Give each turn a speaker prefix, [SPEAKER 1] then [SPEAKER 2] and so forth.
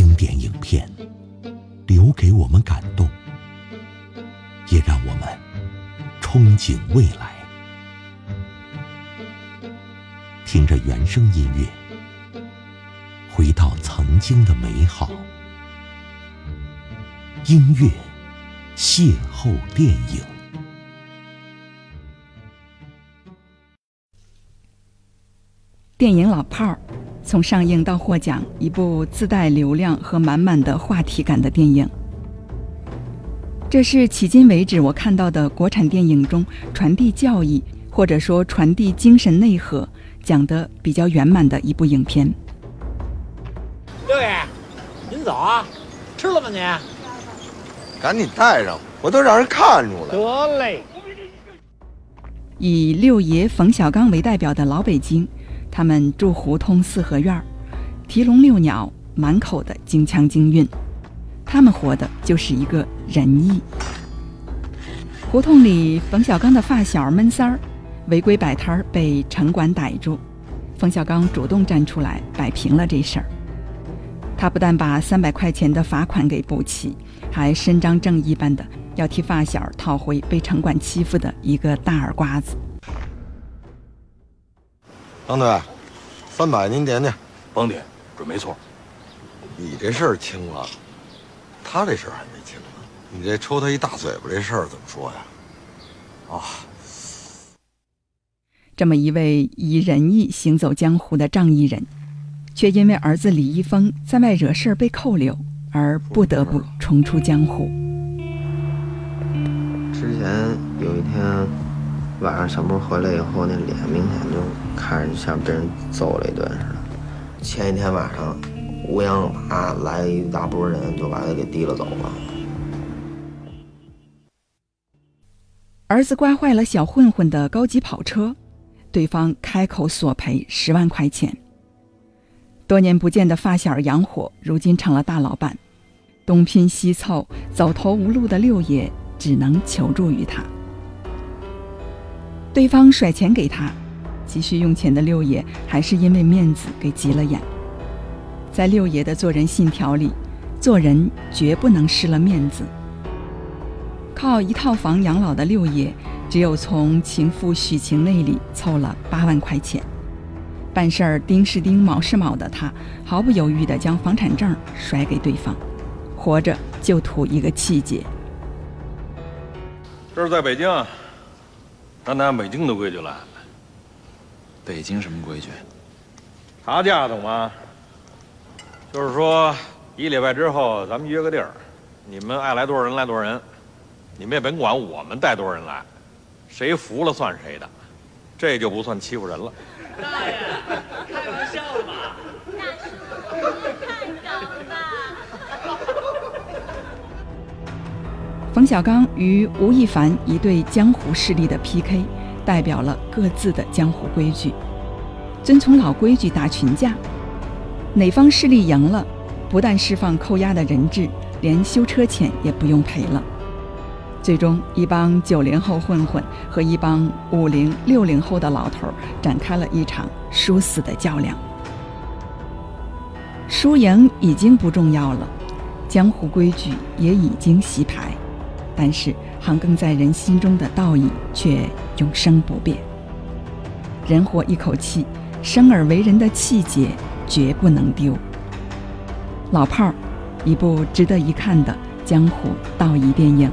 [SPEAKER 1] 经典影片留给我们感动，也让我们憧憬未来。听着原声音乐，回到曾经的美好。音乐邂逅电影。
[SPEAKER 2] 电影《老炮儿》从上映到获奖，一部自带流量和满满的话题感的电影。这是迄今为止我看到的国产电影中传递教义或者说传递精神内核讲得比较圆满的一部影片。
[SPEAKER 3] 六爷，您走啊？吃了吗您？
[SPEAKER 4] 赶紧带上，我都让人看出来。
[SPEAKER 3] 得嘞。
[SPEAKER 2] 以六爷冯小刚为代表的老北京，他们住胡同四合院儿，提笼遛鸟，满口的京腔京韵。他们活的就是一个仁义。胡同里，冯小刚的发小闷三儿违规摆摊儿被城管逮住，冯小刚主动站出来摆平了这事儿。他不但把三百块钱的罚款给补齐。还伸张正义般的要替发小讨回被城管欺负的一个大耳瓜子。
[SPEAKER 4] 张队，三百您点点。
[SPEAKER 5] 甭点，准没错。
[SPEAKER 4] 你这事儿清了，他这事儿还没清呢。你这抽他一大嘴巴这事儿怎么说呀？啊！
[SPEAKER 2] 这么一位以仁义行走江湖的仗义人，却因为儿子李易峰在外惹事儿被扣留。而不得不重出江湖。
[SPEAKER 6] 之前有一天晚上小莫回来以后，那脸明显就看着像被人揍了一顿似的。前一天晚上，乌泱把来一大波人，就把他给提了走了。
[SPEAKER 2] 儿子刮坏了小混混的高级跑车，对方开口索赔十万块钱。多年不见的发小杨火，如今成了大老板，东拼西凑，走投无路的六爷只能求助于他。对方甩钱给他，急需用钱的六爷还是因为面子给急了眼。在六爷的做人信条里，做人绝不能失了面子。靠一套房养老的六爷，只有从情妇许晴那里凑了八万块钱。办事儿丁是丁，卯是卯的他，毫不犹豫地将房产证甩给对方，活着就图一个气节。
[SPEAKER 5] 这是在北京，咱得按北京的规矩来。
[SPEAKER 7] 北京什么规矩？
[SPEAKER 5] 查价懂吗？就是说，一礼拜之后咱们约个地儿，你们爱来多少人来多少人，你们也甭管我们带多少人来，谁服了算谁的，这就不算欺负人了。
[SPEAKER 3] 大爷，开玩笑吧？大叔，
[SPEAKER 2] 冯小刚与吴亦凡一对江湖势力的 PK，代表了各自的江湖规矩。遵从老规矩打群架，哪方势力赢了，不但释放扣押的人质，连修车钱也不用赔了。最终，一帮九零后混混和一帮五零六零后的老头展开了一场殊死的较量。输赢已经不重要了，江湖规矩也已经洗牌，但是韩庚在人心中的道义却永生不变。人活一口气，生而为人的气节绝不能丢。老炮儿，一部值得一看的江湖道义电影。